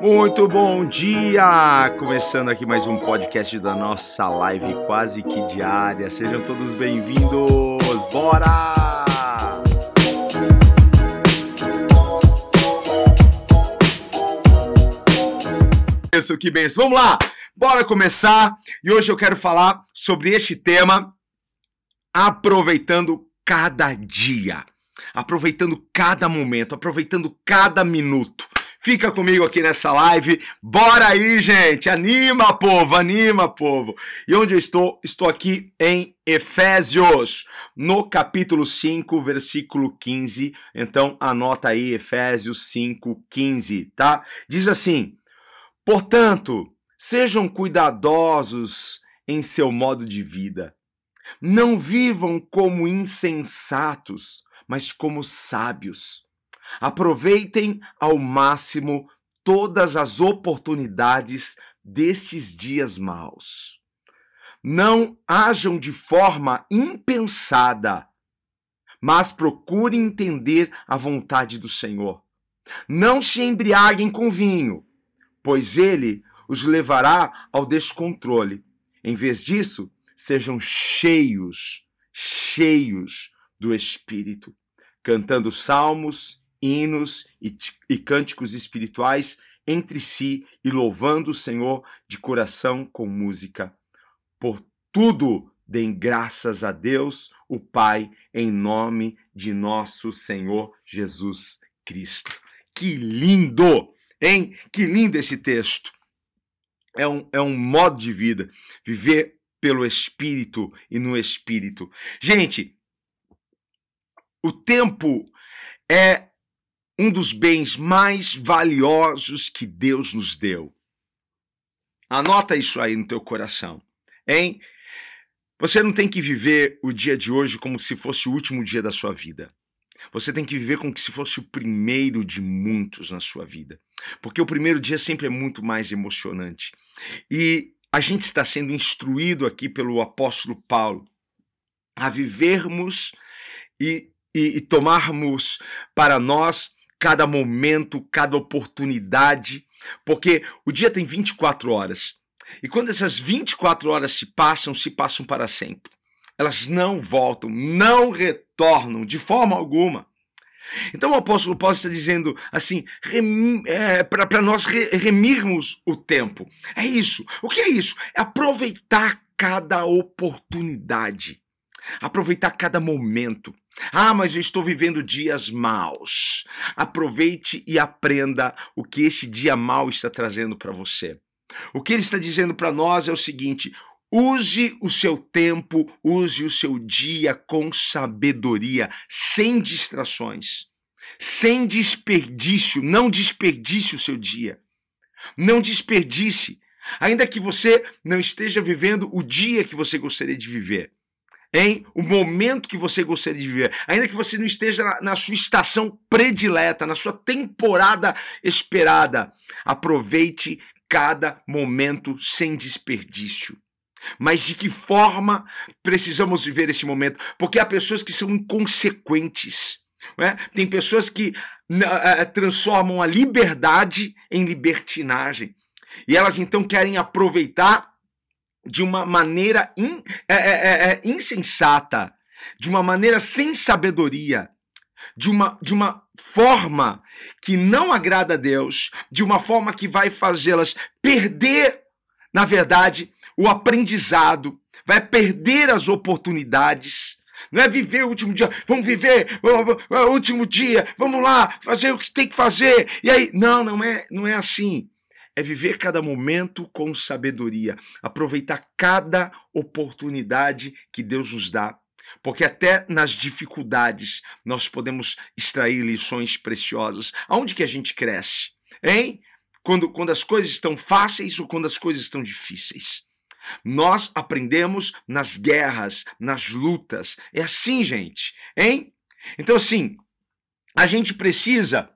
Muito bom dia! Começando aqui mais um podcast da nossa live quase que diária. Sejam todos bem-vindos! Bora! Isso, que benção! Vamos lá! Bora começar! E hoje eu quero falar sobre este tema, aproveitando cada dia, aproveitando cada momento, aproveitando cada minuto. Fica comigo aqui nessa live. Bora aí, gente! Anima, povo! Anima, povo! E onde eu estou? Estou aqui em Efésios, no capítulo 5, versículo 15. Então, anota aí, Efésios 5, 15, tá? Diz assim: Portanto, sejam cuidadosos em seu modo de vida. Não vivam como insensatos, mas como sábios Aproveitem ao máximo todas as oportunidades destes dias maus. Não ajam de forma impensada, mas procurem entender a vontade do Senhor. Não se embriaguem com vinho, pois ele os levará ao descontrole. Em vez disso, sejam cheios, cheios do Espírito, cantando salmos hinos e, e cânticos espirituais entre si e louvando o Senhor de coração com música. Por tudo, deem graças a Deus, o Pai, em nome de nosso Senhor Jesus Cristo. Que lindo, hein? Que lindo esse texto. É um, é um modo de vida, viver pelo Espírito e no Espírito. Gente, o tempo é um dos bens mais valiosos que Deus nos deu. Anota isso aí no teu coração, hein? Você não tem que viver o dia de hoje como se fosse o último dia da sua vida. Você tem que viver como se fosse o primeiro de muitos na sua vida. Porque o primeiro dia sempre é muito mais emocionante. E a gente está sendo instruído aqui pelo apóstolo Paulo a vivermos e, e, e tomarmos para nós cada momento, cada oportunidade, porque o dia tem 24 horas. E quando essas 24 horas se passam, se passam para sempre. Elas não voltam, não retornam de forma alguma. Então o apóstolo Paulo está dizendo assim, é, para nós re, remirmos o tempo. É isso. O que é isso? É aproveitar cada oportunidade, aproveitar cada momento. Ah, mas eu estou vivendo dias maus. Aproveite e aprenda o que este dia mau está trazendo para você. O que ele está dizendo para nós é o seguinte: use o seu tempo, use o seu dia com sabedoria, sem distrações, sem desperdício. Não desperdice o seu dia. Não desperdice. Ainda que você não esteja vivendo o dia que você gostaria de viver em o momento que você gostaria de viver, ainda que você não esteja na, na sua estação predileta, na sua temporada esperada, aproveite cada momento sem desperdício. Mas de que forma precisamos viver esse momento? Porque há pessoas que são inconsequentes. É? Tem pessoas que uh, transformam a liberdade em libertinagem. E elas então querem aproveitar de uma maneira in, é, é, é, é, insensata, de uma maneira sem sabedoria, de uma, de uma forma que não agrada a Deus, de uma forma que vai fazê-las perder, na verdade, o aprendizado, vai perder as oportunidades. Não é viver o último dia, vamos viver o último dia, vamos lá, fazer o que tem que fazer. E aí, não, não é, não é assim é viver cada momento com sabedoria, aproveitar cada oportunidade que Deus nos dá. Porque até nas dificuldades nós podemos extrair lições preciosas. Aonde que a gente cresce? Hein? Quando, quando as coisas estão fáceis ou quando as coisas estão difíceis? Nós aprendemos nas guerras, nas lutas. É assim, gente. Hein? Então, assim, a gente precisa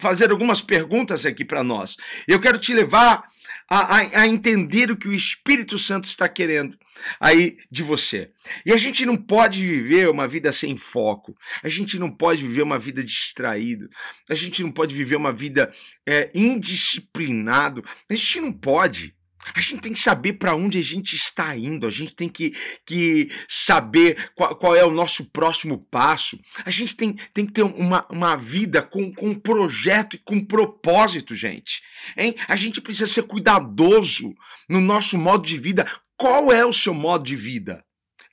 fazer algumas perguntas aqui para nós. Eu quero te levar a, a, a, entender o que o Espírito Santo está querendo aí de você. E a gente não pode viver uma vida sem foco. A gente não pode viver uma vida distraído. A gente não pode viver uma vida é, indisciplinado. A gente não pode. A gente tem que saber para onde a gente está indo, a gente tem que, que saber qual, qual, é o nosso próximo passo. A gente tem, tem que ter uma, uma vida com, com projeto e com propósito, gente. Hein? A gente precisa ser cuidadoso no nosso modo de vida. Qual é o seu modo de vida?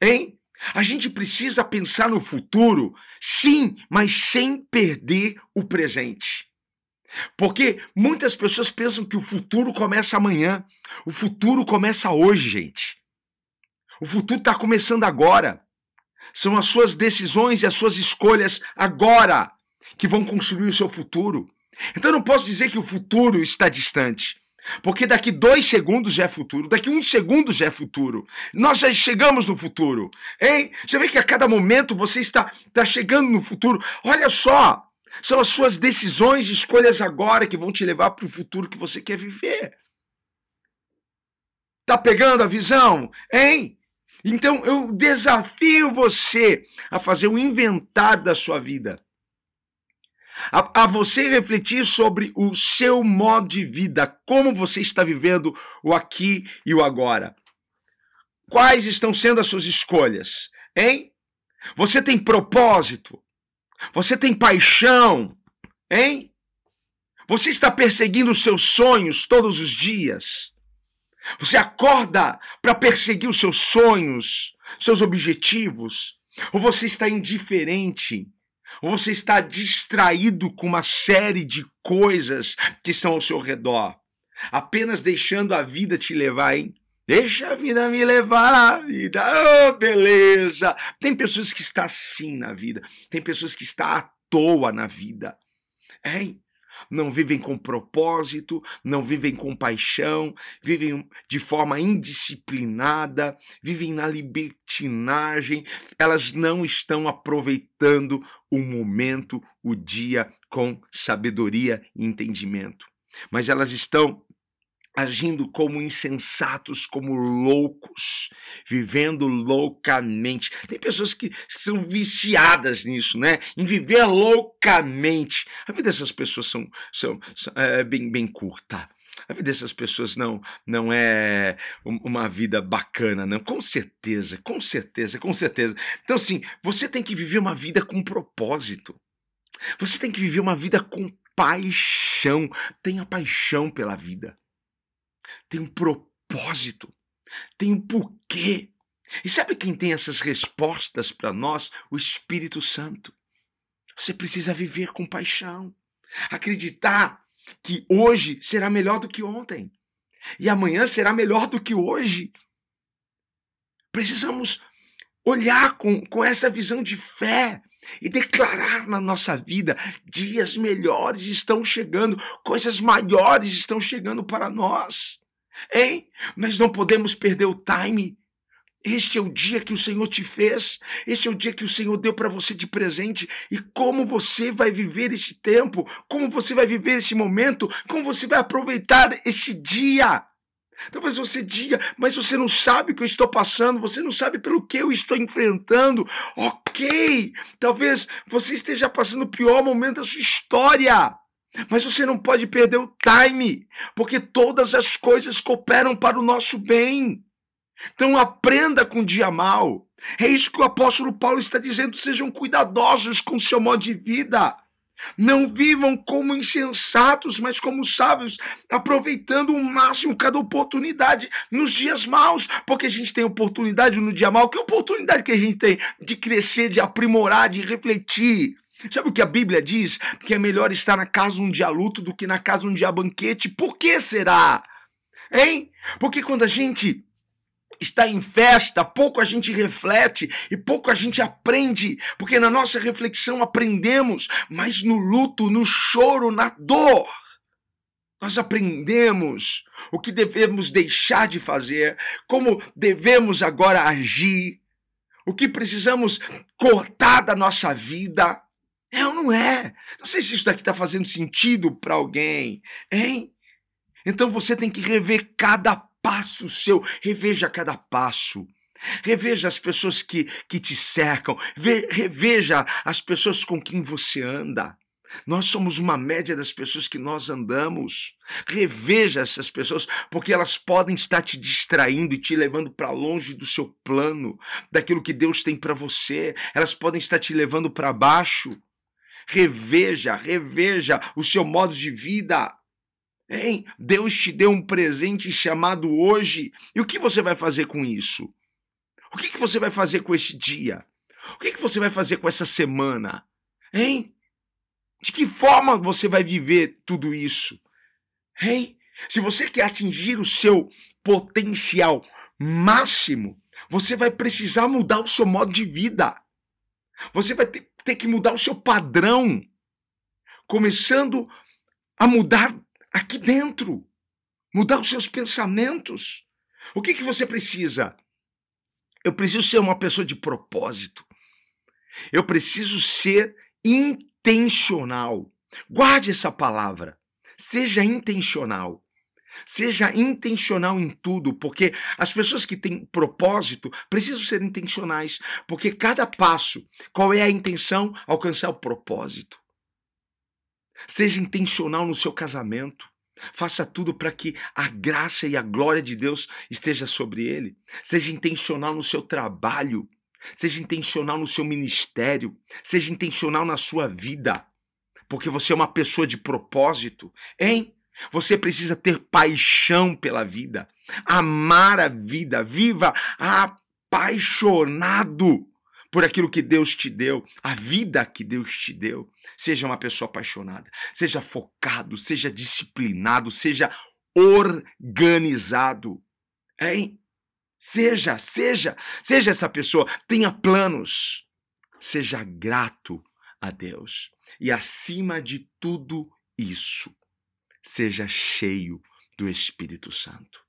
Hein? A gente precisa pensar no futuro, sim, mas sem perder o presente. Porque muitas pessoas pensam que o futuro começa amanhã. O futuro começa hoje, gente. O futuro está começando agora. São as suas decisões e as suas escolhas agora que vão construir o seu futuro. Então eu não posso dizer que o futuro está distante. Porque daqui dois segundos já é futuro, daqui um segundo já é futuro. Nós já chegamos no futuro. Hein? Você vê que a cada momento você está, está chegando no futuro. Olha só, são as suas decisões e escolhas agora que vão te levar para o futuro que você quer viver. Tá pegando a visão? Hein? Então eu desafio você a fazer um inventário da sua vida. A, a, você refletir sobre o seu modo de vida, como você está vivendo o aqui e o agora. Quais estão sendo as suas escolhas? Hein? Você tem propósito? Você tem paixão, hein? Você está perseguindo os seus sonhos todos os dias. Você acorda para perseguir os seus sonhos, seus objetivos. Ou você está indiferente. Ou você está distraído com uma série de coisas que estão ao seu redor. Apenas deixando a vida te levar, hein? Deixa a vida me levar vida. Oh, beleza. Tem pessoas que estão assim na vida. Tem pessoas que estão à toa na vida. Hein? Não vivem com propósito, não vivem com paixão, vivem de forma indisciplinada, vivem na libertinagem, elas não estão aproveitando o momento, o dia com sabedoria e entendimento. Mas elas estão agindo como insensatos, como loucos, vivendo loucamente. Tem pessoas que são viciadas nisso, né? Em viver loucamente. A vida dessas pessoas são, são, são é, bem, bem curta. A vida dessas pessoas não, não é uma vida bacana, não. Com certeza, com certeza, com certeza. Então, assim, você tem que viver uma vida com propósito. Você tem que viver uma vida com paixão. Tenha paixão pela vida tem um propósito, tem um porquê. E sabe quem tem essas respostas para nós? O Espírito Santo. Você precisa viver com paixão, acreditar que hoje será melhor do que ontem e amanhã será melhor do que hoje. Precisamos olhar com, com essa visão de fé e declarar na nossa vida: dias melhores estão chegando, coisas maiores estão chegando para nós. Hein? Nós não podemos perder o time. Este é o dia que o Senhor te fez, este é o dia que o Senhor deu para você de presente. E como você vai viver este tempo, como você vai viver este momento, como você vai aproveitar este dia. Talvez você diga, mas você não sabe o que eu estou passando, você não sabe pelo que eu estou enfrentando. Ok, talvez você esteja passando o pior momento da sua história. Mas você não pode perder o time, porque todas as coisas cooperam para o nosso bem. Então aprenda com o dia mal. É isso que o apóstolo Paulo está dizendo: sejam cuidadosos com o seu modo de vida. Não vivam como insensatos, mas como sábios, aproveitando o máximo cada oportunidade nos dias maus, porque a gente tem oportunidade no dia mal. Que oportunidade que a gente tem de crescer, de aprimorar, de refletir? Sabe o que a Bíblia diz? Que é melhor estar na casa um dia luto do que na casa um dia banquete. Por que será? Hein? Porque quando a gente está em festa, pouco a gente reflete e pouco a gente aprende, porque na nossa reflexão aprendemos, mas no luto, no choro, na dor, nós aprendemos o que devemos deixar de fazer, como devemos agora agir, o que precisamos cortar da nossa vida. É ou não é? Não sei se isso daqui está fazendo sentido para alguém, hein? Então você tem que rever cada passo seu, reveja cada passo. Reveja as pessoas que, que te cercam, reveja as pessoas com quem você anda. Nós somos uma média das pessoas que nós andamos. Reveja essas pessoas, porque elas podem estar te distraindo e te levando para longe do seu plano, daquilo que Deus tem para você. Elas podem estar te levando para baixo. Reveja, reveja o seu modo de vida. Hein? Deus te deu um presente chamado hoje. E o que você vai fazer com isso? O que, que você vai fazer com esse dia? O que, que você vai fazer com essa semana? Hein? De que forma você vai viver tudo isso? Hein? Se você quer atingir o seu potencial máximo, você vai precisar mudar o seu modo de vida. Você vai ter, ter que mudar o seu padrão. Começando a mudar aqui dentro. Mudar os seus pensamentos. O que, que você precisa? Eu preciso ser uma pessoa de propósito. Eu preciso ser intencional. Guarde essa palavra. Seja intencional. Seja intencional em tudo, porque as pessoas que têm propósito precisam ser intencionais, porque cada passo, qual é a intenção? Alcançar o propósito. Seja intencional no seu casamento. Faça tudo para que a graça e a glória de Deus esteja sobre ele. Seja intencional no seu trabalho. Seja intencional no seu ministério, seja intencional na sua vida, porque você é uma pessoa de propósito, hein? Você precisa ter paixão pela vida, amar a vida, viva apaixonado por aquilo que Deus te deu, a vida que Deus te deu. Seja uma pessoa apaixonada, seja focado, seja disciplinado, seja organizado. Hein? Seja, seja, seja essa pessoa, tenha planos. Seja grato a Deus. E acima de tudo isso, seja cheio do Espírito Santo.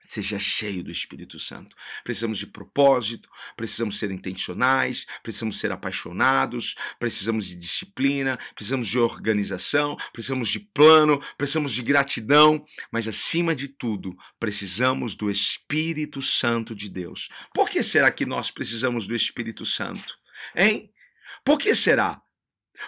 Seja cheio do Espírito Santo. Precisamos de propósito, precisamos ser intencionais, precisamos ser apaixonados, precisamos de disciplina, precisamos de organização, precisamos de plano, precisamos de gratidão, mas acima de tudo, precisamos do Espírito Santo de Deus. Por que será que nós precisamos do Espírito Santo? Hein? Por que será?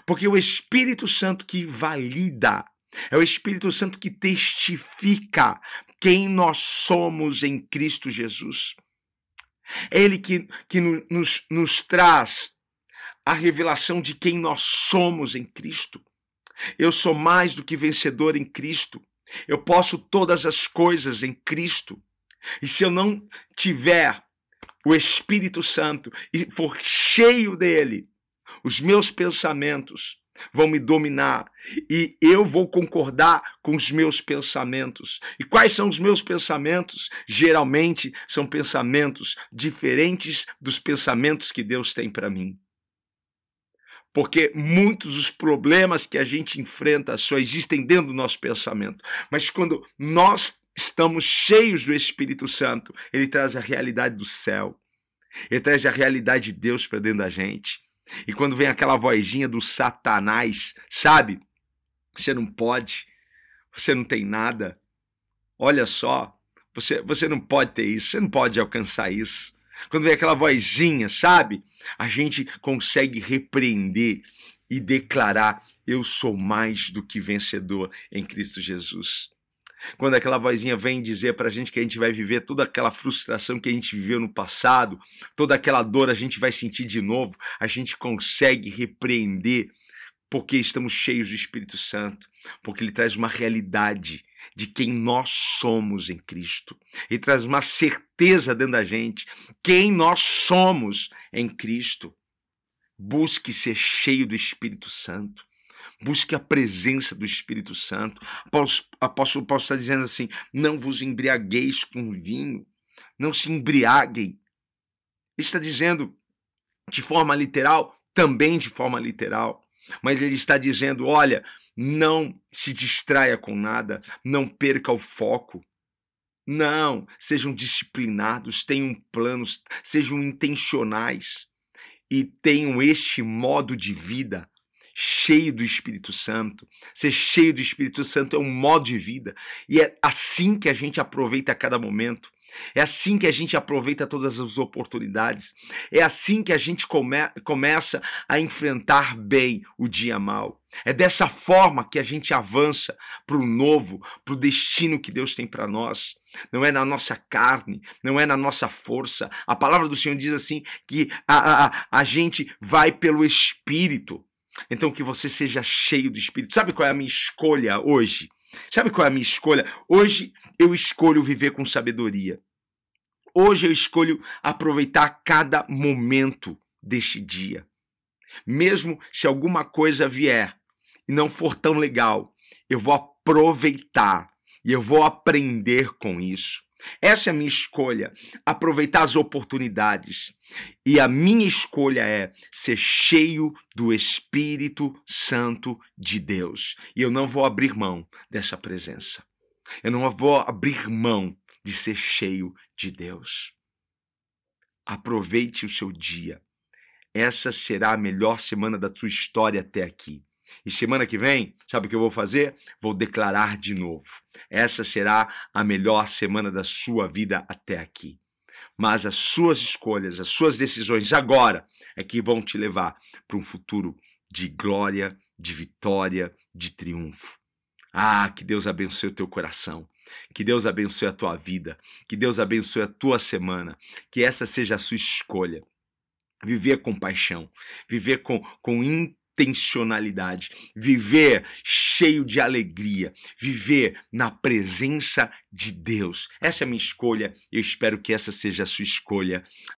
Porque o Espírito Santo que valida é o Espírito Santo que testifica quem nós somos em Cristo Jesus. É Ele que, que nos, nos traz a revelação de quem nós somos em Cristo. Eu sou mais do que vencedor em Cristo. Eu posso todas as coisas em Cristo. E se eu não tiver o Espírito Santo e for cheio dele, os meus pensamentos, vão me dominar e eu vou concordar com os meus pensamentos. E quais são os meus pensamentos? Geralmente são pensamentos diferentes dos pensamentos que Deus tem para mim. Porque muitos dos problemas que a gente enfrenta só existem dentro do nosso pensamento. Mas quando nós estamos cheios do Espírito Santo, ele traz a realidade do céu. Ele traz a realidade de Deus para dentro da gente. E quando vem aquela vozinha do Satanás, sabe? Você não pode, você não tem nada. Olha só, você, você não pode ter isso, você não pode alcançar isso. Quando vem aquela vozinha, sabe? A gente consegue repreender e declarar: Eu sou mais do que vencedor em Cristo Jesus. Quando aquela vozinha vem dizer para a gente que a gente vai viver toda aquela frustração que a gente viveu no passado, toda aquela dor a gente vai sentir de novo, a gente consegue repreender porque estamos cheios do Espírito Santo, porque ele traz uma realidade de quem nós somos em Cristo. Ele traz uma certeza dentro da gente, quem nós somos em Cristo. Busque ser cheio do Espírito Santo. Busque a presença do Espírito Santo. Apóstolo Paulo está dizendo assim: não vos embriagueis com vinho, não se embriaguem. Ele está dizendo de forma literal, também de forma literal. Mas ele está dizendo: olha, não se distraia com nada, não perca o foco. Não, sejam disciplinados, tenham planos, sejam intencionais. e tenham este modo de vida cheio do Espírito Santo. Ser cheio do Espírito Santo é um modo de vida e é assim que a gente aproveita cada momento. É assim que a gente aproveita todas as oportunidades. É assim que a gente come começa a enfrentar bem o dia mal. É dessa forma que a gente avança para o novo, para o destino que Deus tem para nós. Não é na nossa carne, não é na nossa força. A palavra do Senhor diz assim que a, a, a gente vai pelo Espírito. Então que você seja cheio do Espírito. Sabe qual é a minha escolha hoje? Sabe qual é a minha escolha? Hoje eu escolho viver com sabedoria. Hoje eu escolho aproveitar cada momento deste dia. Mesmo se alguma coisa vier e não for tão legal, eu vou aproveitar e eu vou aprender com isso. Essa é a minha escolha, aproveitar as oportunidades. E a minha escolha é ser cheio do Espírito Santo de Deus. E eu não vou abrir mão dessa presença. Eu não vou abrir mão de ser cheio de Deus. Aproveite o seu dia. Essa será a melhor semana da sua história até aqui. E semana que vem, sabe o que eu vou fazer? Vou declarar de novo. Essa será a melhor semana da sua vida até aqui. Mas as suas escolhas, as suas decisões agora é que vão te levar para um futuro de glória, de vitória, de triunfo. Ah, que Deus abençoe o teu coração. Que Deus abençoe a tua vida. Que Deus abençoe a tua semana. Que essa seja a sua escolha. Viver com paixão. Viver com, com intencionalidade, viver cheio de alegria, viver na presença de Deus. Essa é a minha escolha eu espero que essa seja a sua escolha.